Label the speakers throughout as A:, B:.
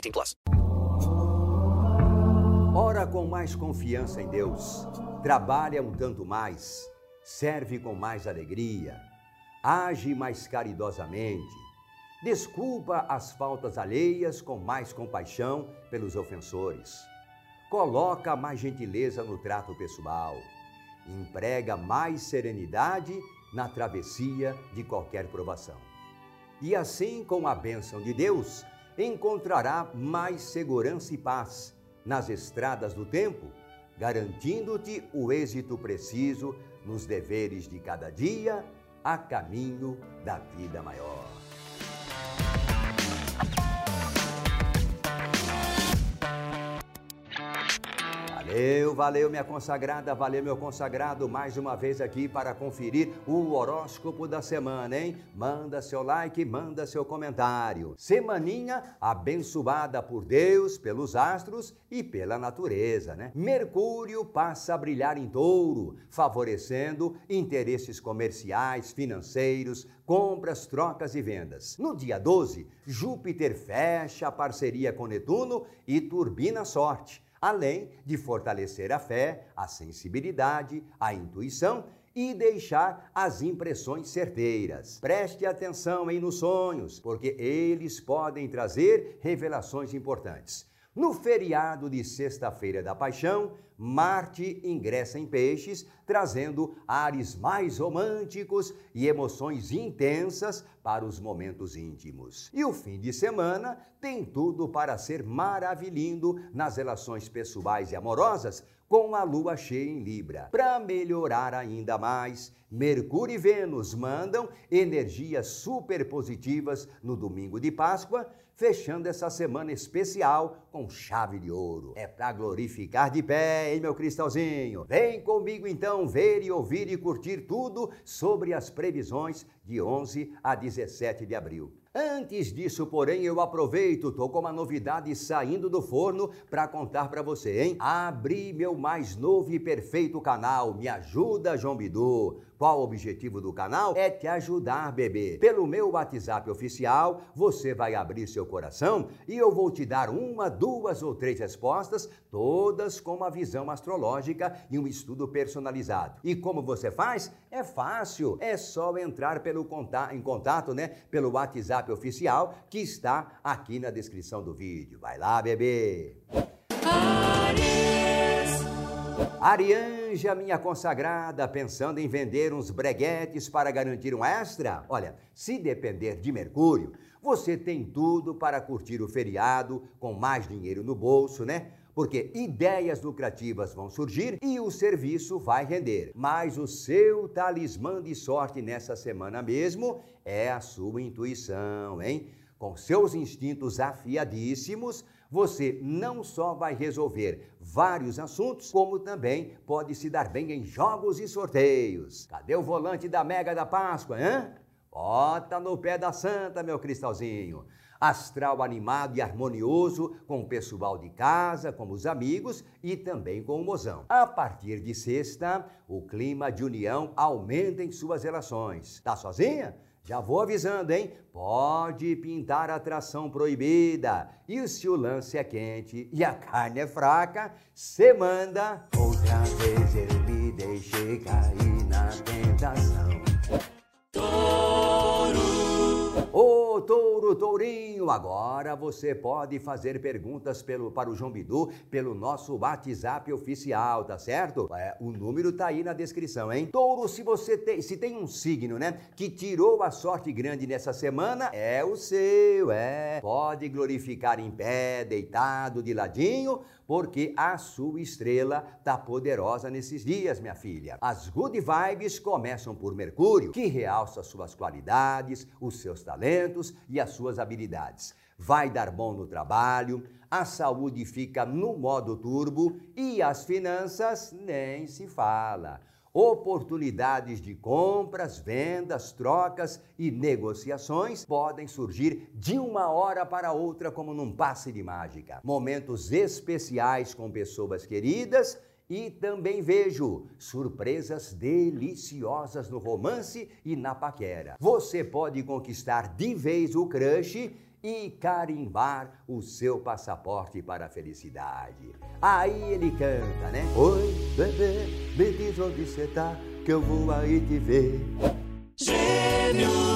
A: 18 plus.
B: Ora com mais confiança em Deus. Trabalha um tanto mais. Serve com mais alegria. Age mais caridosamente. Desculpa as faltas alheias com mais compaixão pelos ofensores coloca mais gentileza no trato pessoal, emprega mais serenidade na travessia de qualquer provação. E assim, com a bênção de Deus, encontrará mais segurança e paz nas estradas do tempo, garantindo-te o êxito preciso nos deveres de cada dia a caminho da vida maior. Valeu, valeu, minha consagrada, valeu, meu consagrado, mais uma vez aqui para conferir o horóscopo da semana, hein? Manda seu like, manda seu comentário. Semaninha abençoada por Deus, pelos astros e pela natureza, né? Mercúrio passa a brilhar em touro, favorecendo interesses comerciais, financeiros, compras, trocas e vendas. No dia 12, Júpiter fecha a parceria com Netuno e turbina a sorte além de fortalecer a fé, a sensibilidade, a intuição e deixar as impressões certeiras. Preste atenção em nos sonhos, porque eles podem trazer revelações importantes. No feriado de Sexta-feira da Paixão, Marte ingressa em Peixes, trazendo ares mais românticos e emoções intensas para os momentos íntimos. E o fim de semana tem tudo para ser maravilhindo nas relações pessoais e amorosas, com a lua cheia em Libra. Para melhorar ainda mais, Mercúrio e Vênus mandam energias super positivas no domingo de Páscoa fechando essa semana especial com chave de ouro. É para glorificar de pé, hein, meu cristalzinho? Vem comigo então ver e ouvir e curtir tudo sobre as previsões de 11 a 17 de abril. Antes disso, porém, eu aproveito, tô com uma novidade saindo do forno para contar para você, hein? Abri meu mais novo e perfeito canal, Me Ajuda João Bidu. Qual o objetivo do canal? É te ajudar, bebê. Pelo meu WhatsApp oficial, você vai abrir seu coração e eu vou te dar uma, duas ou três respostas, todas com uma visão astrológica e um estudo personalizado. E como você faz? É fácil. É só entrar pelo contato, em contato, né, pelo WhatsApp oficial que está aqui na descrição do vídeo. Vai lá, bebê. Arianja, minha consagrada, pensando em vender uns breguetes para garantir um extra? Olha, se depender de Mercúrio, você tem tudo para curtir o feriado com mais dinheiro no bolso, né? Porque ideias lucrativas vão surgir e o serviço vai render. Mas o seu talismã de sorte nessa semana mesmo é a sua intuição, hein? Com seus instintos afiadíssimos, você não só vai resolver vários assuntos, como também pode se dar bem em jogos e sorteios. Cadê o volante da Mega da Páscoa, hein? Bota no pé da santa, meu cristalzinho. Astral animado e harmonioso com o pessoal de casa, com os amigos e também com o mozão. A partir de sexta, o clima de união aumenta em suas relações. Tá sozinha? Já vou avisando, hein? Pode pintar atração proibida. E se o lance é quente e a carne é fraca, cê manda. Outra vez eu me deixei cair na tentação. Touro! Touro, Tourinho, agora você pode fazer perguntas pelo, para o João Bidu pelo nosso WhatsApp oficial, tá certo? É, o número tá aí na descrição, hein? Touro, se você tem, se tem um signo, né, que tirou a sorte grande nessa semana, é o seu, é. Pode glorificar em pé, deitado, de ladinho, porque a sua estrela tá poderosa nesses dias, minha filha. As good vibes começam por Mercúrio, que realça suas qualidades, os seus talentos e as suas habilidades. Vai dar bom no trabalho, a saúde fica no modo turbo e as finanças nem se fala. Oportunidades de compras, vendas, trocas e negociações podem surgir de uma hora para outra como num passe de mágica. Momentos especiais com pessoas queridas e também vejo surpresas deliciosas no romance e na paquera. Você pode conquistar de vez o crush e carimbar o seu passaporte para a felicidade. Aí ele canta, né? Oi, bebê, me diz onde você tá, que eu vou aí te ver. Gêmeos.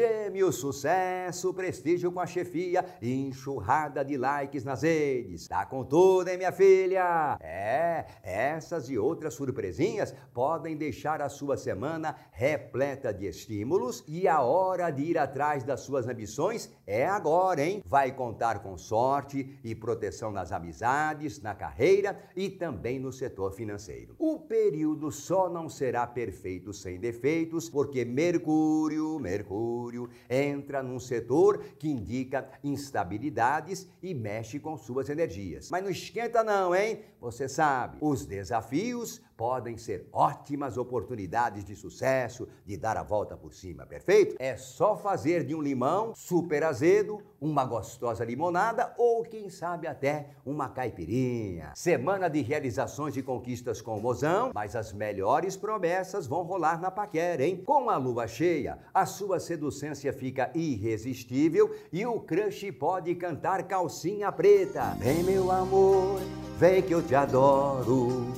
B: Ei, gêmeos, sucesso, prestígio com a chefia, enxurrada de likes nas redes. Tá com tudo, hein, minha filha? É, essas e outras surpresinhas podem deixar a sua semana repleta de estímulos e a hora de ir atrás das suas ambições é agora, hein? Vai contar com sorte e proteção nas amizades, na carreira e também no setor financeiro. O período só não será perfeito sem defeitos, porque Mercúrio, Mercúrio entra num setor que indica instabilidades e mexe com suas energias. Mas não esquenta não, hein? Você sabe, os desafios podem ser ótimas oportunidades de sucesso, de dar a volta por cima, perfeito? É só fazer de um limão super azedo uma gostosa limonada ou, quem sabe, até uma caipirinha. Semana de realizações e conquistas com o mozão, mas as melhores promessas vão rolar na paquera, hein? Com a lua cheia, a sua seducência fica irresistível e o crush pode cantar calcinha preta. Vem, meu amor, vem que eu te adoro.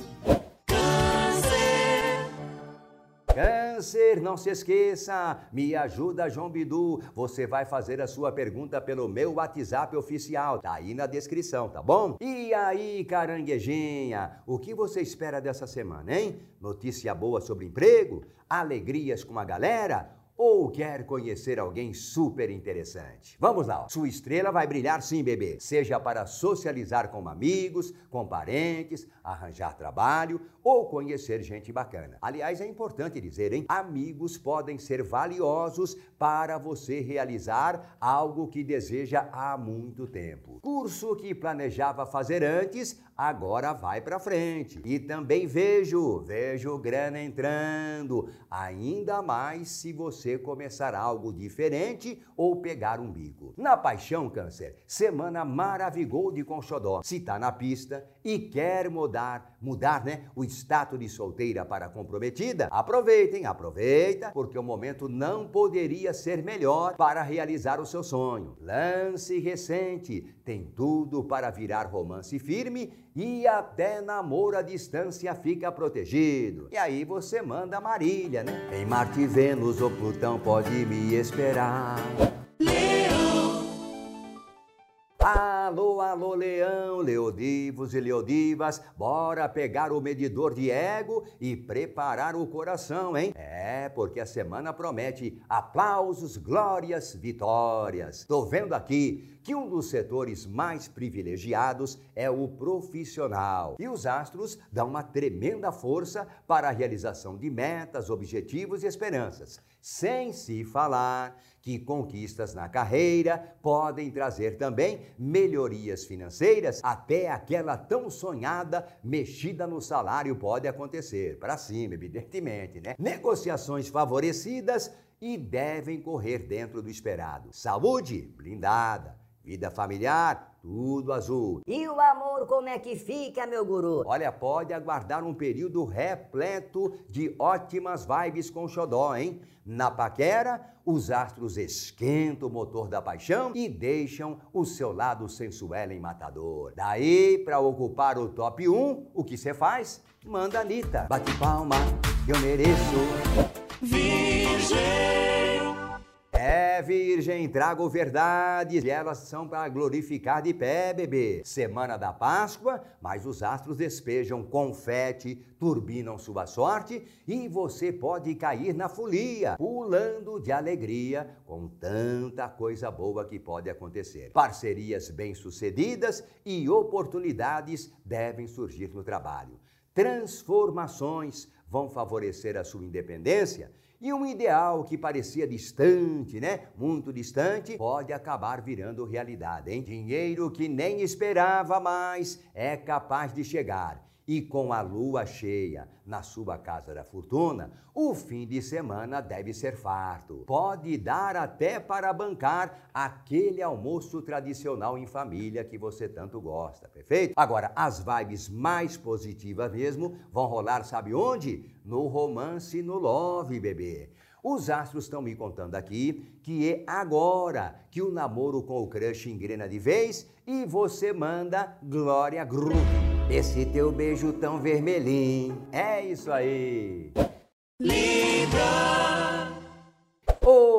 B: Câncer, não se esqueça, me ajuda João Bidu. Você vai fazer a sua pergunta pelo meu WhatsApp oficial, tá aí na descrição, tá bom? E aí, caranguejinha, o que você espera dessa semana, hein? Notícia boa sobre emprego? Alegrias com a galera? Ou quer conhecer alguém super interessante? Vamos lá, sua estrela vai brilhar sim, bebê. Seja para socializar com amigos, com parentes, arranjar trabalho ou conhecer gente bacana. Aliás, é importante dizer, hein? Amigos podem ser valiosos para você realizar algo que deseja há muito tempo. Curso que planejava fazer antes, agora vai para frente. E também vejo, vejo grana entrando, ainda mais se você começar algo diferente ou pegar um bico. Na paixão, câncer, semana maravilhou de Conchodó. Se tá na pista e quer mudar, mudar, né, o status de solteira para comprometida, aproveitem, aproveita, porque o momento não poderia ser melhor para realizar o seu sonho. Lance recente, tem tudo para virar romance firme e até namoro à distância fica protegido. E aí você manda Marília, né? Em Marte, Vênus ou Plutão pode me esperar. Alô, alô, leão, leodivos e leodivas, bora pegar o medidor de ego e preparar o coração, hein? É, porque a semana promete aplausos, glórias, vitórias. Tô vendo aqui que um dos setores mais privilegiados é o profissional. E os astros dão uma tremenda força para a realização de metas, objetivos e esperanças. Sem se falar que conquistas na carreira podem trazer também melhorias financeiras, até aquela tão sonhada mexida no salário pode acontecer. Para cima, evidentemente, né? Negociações favorecidas e devem correr dentro do esperado. Saúde blindada Vida familiar, tudo azul.
C: E o amor, como é que fica, meu guru?
B: Olha, pode aguardar um período repleto de ótimas vibes com xodó, hein? Na paquera, os astros esquentam o motor da paixão e deixam o seu lado sensual e matador. Daí, para ocupar o top 1, o que você faz? Manda a Anitta. Bate palma, eu mereço. Virgem. É, Virgem, trago verdades e elas são para glorificar de pé, bebê. Semana da Páscoa, mas os astros despejam confete, turbinam sua sorte e você pode cair na folia, pulando de alegria com tanta coisa boa que pode acontecer. Parcerias bem-sucedidas e oportunidades devem surgir no trabalho. Transformações vão favorecer a sua independência e um ideal que parecia distante, né? Muito distante, pode acabar virando realidade, hein? Dinheiro que nem esperava mais é capaz de chegar. E com a lua cheia na sua casa da fortuna, o fim de semana deve ser farto. Pode dar até para bancar aquele almoço tradicional em família que você tanto gosta, perfeito? Agora, as vibes mais positivas mesmo vão rolar, sabe onde? No romance no love, bebê. Os astros estão me contando aqui que é agora que o namoro com o crush engrena de vez e você manda Glória Groove. Esse teu beijo tão vermelhinho. É isso aí. Libra.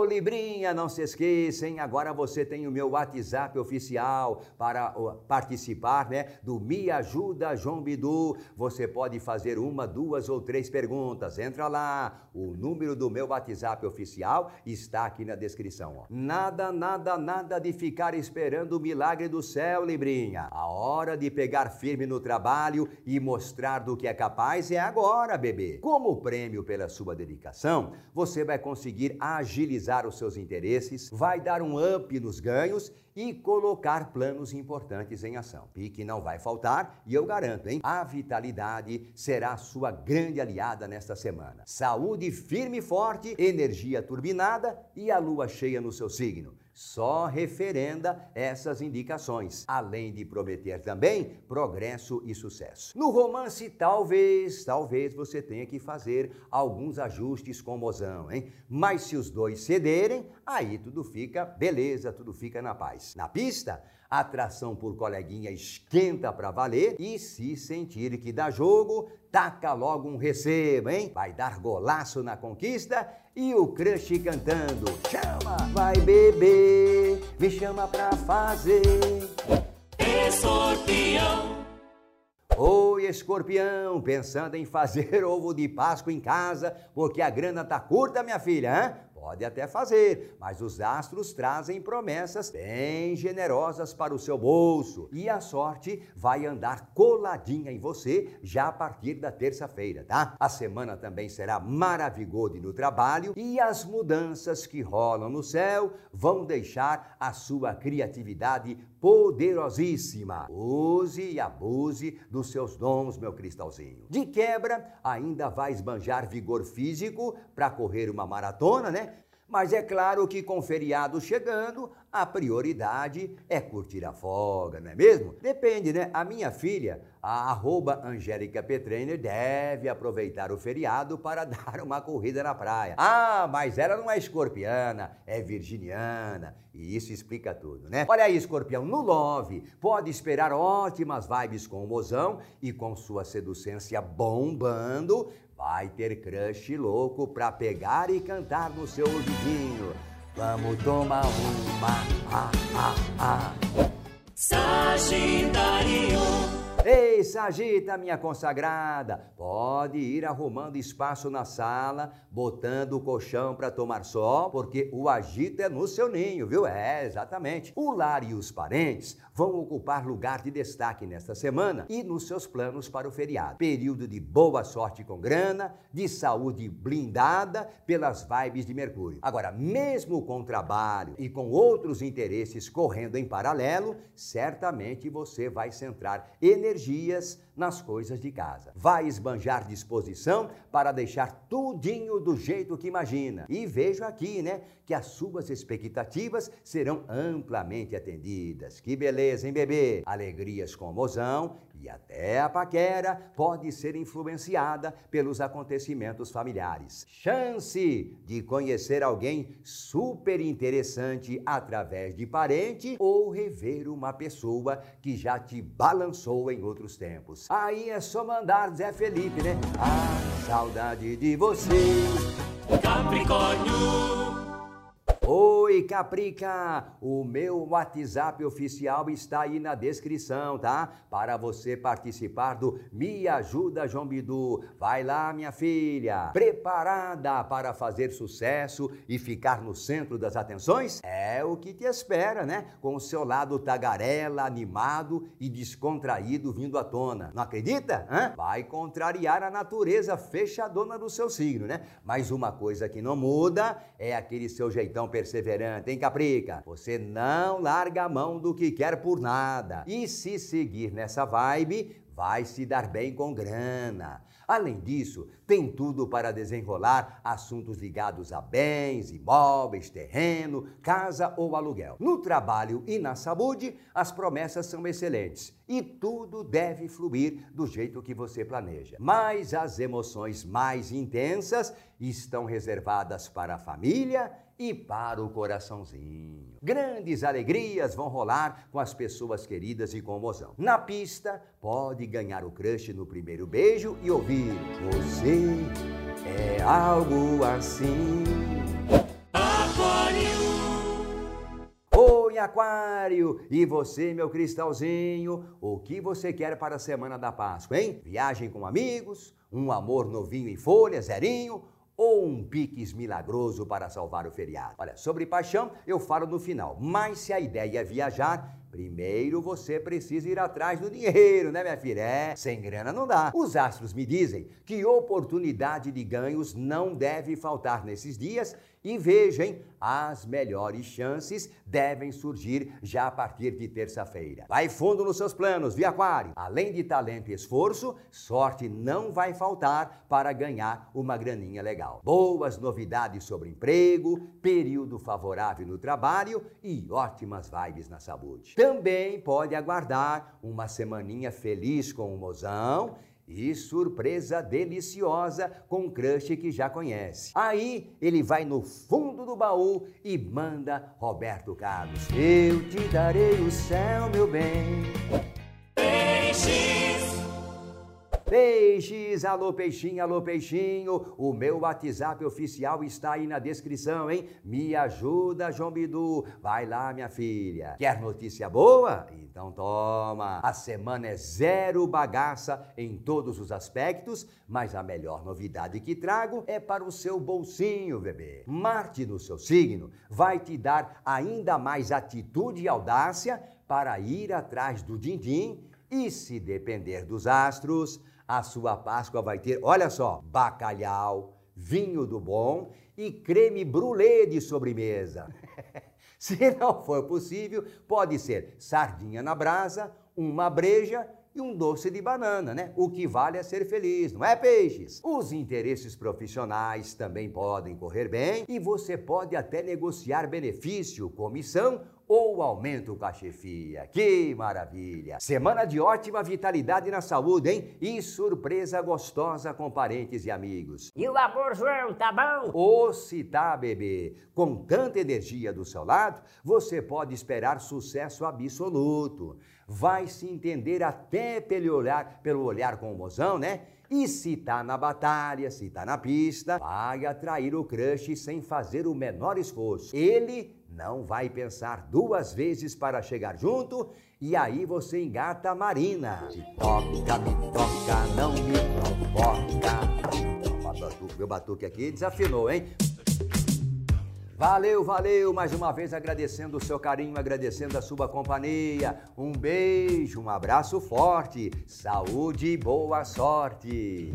B: Librinha, não se esqueçam, agora você tem o meu WhatsApp oficial para participar né, do Me Ajuda João Bidu. Você pode fazer uma, duas ou três perguntas. Entra lá, o número do meu WhatsApp oficial está aqui na descrição. Ó. Nada, nada, nada de ficar esperando o milagre do céu, Librinha. A hora de pegar firme no trabalho e mostrar do que é capaz é agora, bebê. Como prêmio pela sua dedicação, você vai conseguir agir os seus interesses, vai dar um up nos ganhos e colocar planos importantes em ação. Pique não vai faltar e eu garanto, hein? A vitalidade será sua grande aliada nesta semana. Saúde firme e forte, energia turbinada e a lua cheia no seu signo só referenda essas indicações, além de prometer também progresso e sucesso. No romance, talvez, talvez você tenha que fazer alguns ajustes com o mozão, hein? Mas se os dois cederem, aí tudo fica beleza, tudo fica na paz. Na pista, a atração por coleguinha esquenta para valer e se sentir que dá jogo, taca logo um recebo, hein? Vai dar golaço na conquista e o crush cantando. Chama, vai beber, me chama pra fazer. Escorpião. Oi, escorpião, pensando em fazer ovo de Páscoa em casa, porque a grana tá curta, minha filha, hein? Pode até fazer, mas os astros trazem promessas bem generosas para o seu bolso e a sorte vai andar coladinha em você já a partir da terça-feira, tá? A semana também será maravilhosa no trabalho e as mudanças que rolam no céu vão deixar a sua criatividade poderosíssima. Use e abuse dos seus dons, meu cristalzinho. De quebra, ainda vai esbanjar vigor físico para correr uma maratona, né? Mas é claro que com feriado chegando, a prioridade é curtir a folga, não é mesmo? Depende, né? A minha filha, a arroba Angélica deve aproveitar o feriado para dar uma corrida na praia. Ah, mas ela não é escorpiana, é virginiana. E isso explica tudo, né? Olha aí, escorpião, no Love, pode esperar ótimas vibes com o mozão e com sua seducência bombando, Vai ter crush louco pra pegar e cantar no seu ouvidinho. Vamos tomar uma, ah, ah, ah. Sagitário. Ei, Sagita, minha consagrada, pode ir arrumando espaço na sala, botando o colchão para tomar sol, porque o agito é no seu ninho, viu? É, exatamente. O lar e os parentes vão ocupar lugar de destaque nesta semana e nos seus planos para o feriado. Período de boa sorte com grana, de saúde blindada pelas vibes de Mercúrio. Agora, mesmo com trabalho e com outros interesses correndo em paralelo, certamente você vai centrar energia energias nas coisas de casa. Vai esbanjar disposição para deixar tudinho do jeito que imagina. E vejo aqui, né, que as suas expectativas serão amplamente atendidas. Que beleza, hein, bebê? Alegrias com mozão e até a paquera pode ser influenciada pelos acontecimentos familiares. Chance de conhecer alguém super interessante através de parente ou rever uma pessoa que já te balançou em outros tempos. Aí é só mandar Zé Felipe, né? A saudade de você. Capricórnio. Oi, Caprica! O meu WhatsApp oficial está aí na descrição, tá? Para você participar do Me Ajuda João Bidu. Vai lá, minha filha. Preparada para fazer sucesso e ficar no centro das atenções? É o que te espera, né? Com o seu lado tagarela, animado e descontraído vindo à tona. Não acredita? Hã? Vai contrariar a natureza fechadona do seu signo, né? Mas uma coisa que não muda é aquele seu jeitão perseverante, hein, Caprica? Você não larga a mão do que quer por nada. E se seguir nessa vibe, vai se dar bem com grana. Além disso, tem tudo para desenrolar assuntos ligados a bens, imóveis, terreno, casa ou aluguel. No trabalho e na saúde, as promessas são excelentes e tudo deve fluir do jeito que você planeja. Mas as emoções mais intensas estão reservadas para a família e para o coraçãozinho. Grandes alegrias vão rolar com as pessoas queridas e com o mozão. Na pista, pode ganhar o crush no primeiro beijo e ouvir Você é algo assim. Oi, Aquário! E você, meu cristalzinho, o que você quer para a semana da Páscoa, hein? Viagem com amigos, um amor novinho em folha, zerinho ou um piques milagroso para salvar o feriado? Olha, sobre paixão eu falo no final, mas se a ideia é viajar, Primeiro você precisa ir atrás do dinheiro, né, minha filha? É, sem grana não dá. Os astros me dizem que oportunidade de ganhos não deve faltar nesses dias e vejam, as melhores chances devem surgir já a partir de terça-feira. Vai fundo nos seus planos, via Aquário. Além de talento e esforço, sorte não vai faltar para ganhar uma graninha legal. Boas novidades sobre emprego, período favorável no trabalho e ótimas vibes na saúde. Também pode aguardar uma semaninha feliz com o mozão e surpresa deliciosa com um crush que já conhece. Aí ele vai no fundo do baú e manda Roberto Carlos. Eu te darei o céu, meu bem. Peixes, alô peixinho, alô peixinho, o meu WhatsApp oficial está aí na descrição, hein? Me ajuda, João Bidu. Vai lá, minha filha. Quer notícia boa? Então toma. A semana é zero bagaça em todos os aspectos, mas a melhor novidade que trago é para o seu bolsinho, bebê. Marte no seu signo vai te dar ainda mais atitude e audácia para ir atrás do din-din e se depender dos astros, a sua Páscoa vai ter, olha só, bacalhau, vinho do bom e creme brulee de sobremesa. Se não for possível, pode ser sardinha na brasa, uma breja e um doce de banana, né? O que vale é ser feliz, não é, peixes? Os interesses profissionais também podem correr bem e você pode até negociar benefício, comissão ou aumento com a chefia. Que maravilha! Semana de ótima vitalidade na saúde, hein? E surpresa gostosa com parentes e amigos.
C: E o amor, João, tá bom?
B: Ou se tá, bebê, com tanta energia do seu lado, você pode esperar sucesso absoluto. Vai se entender até pelo olhar, pelo olhar com o mozão, né? E se tá na batalha, se tá na pista, vai atrair o crush sem fazer o menor esforço. Ele não vai pensar duas vezes para chegar junto e aí você engata a Marina. Me toca, me toca, não me provoca. Meu batuque aqui desafinou, hein? Valeu, valeu, mais uma vez agradecendo o seu carinho, agradecendo a sua companhia. Um beijo, um abraço forte, saúde e boa sorte.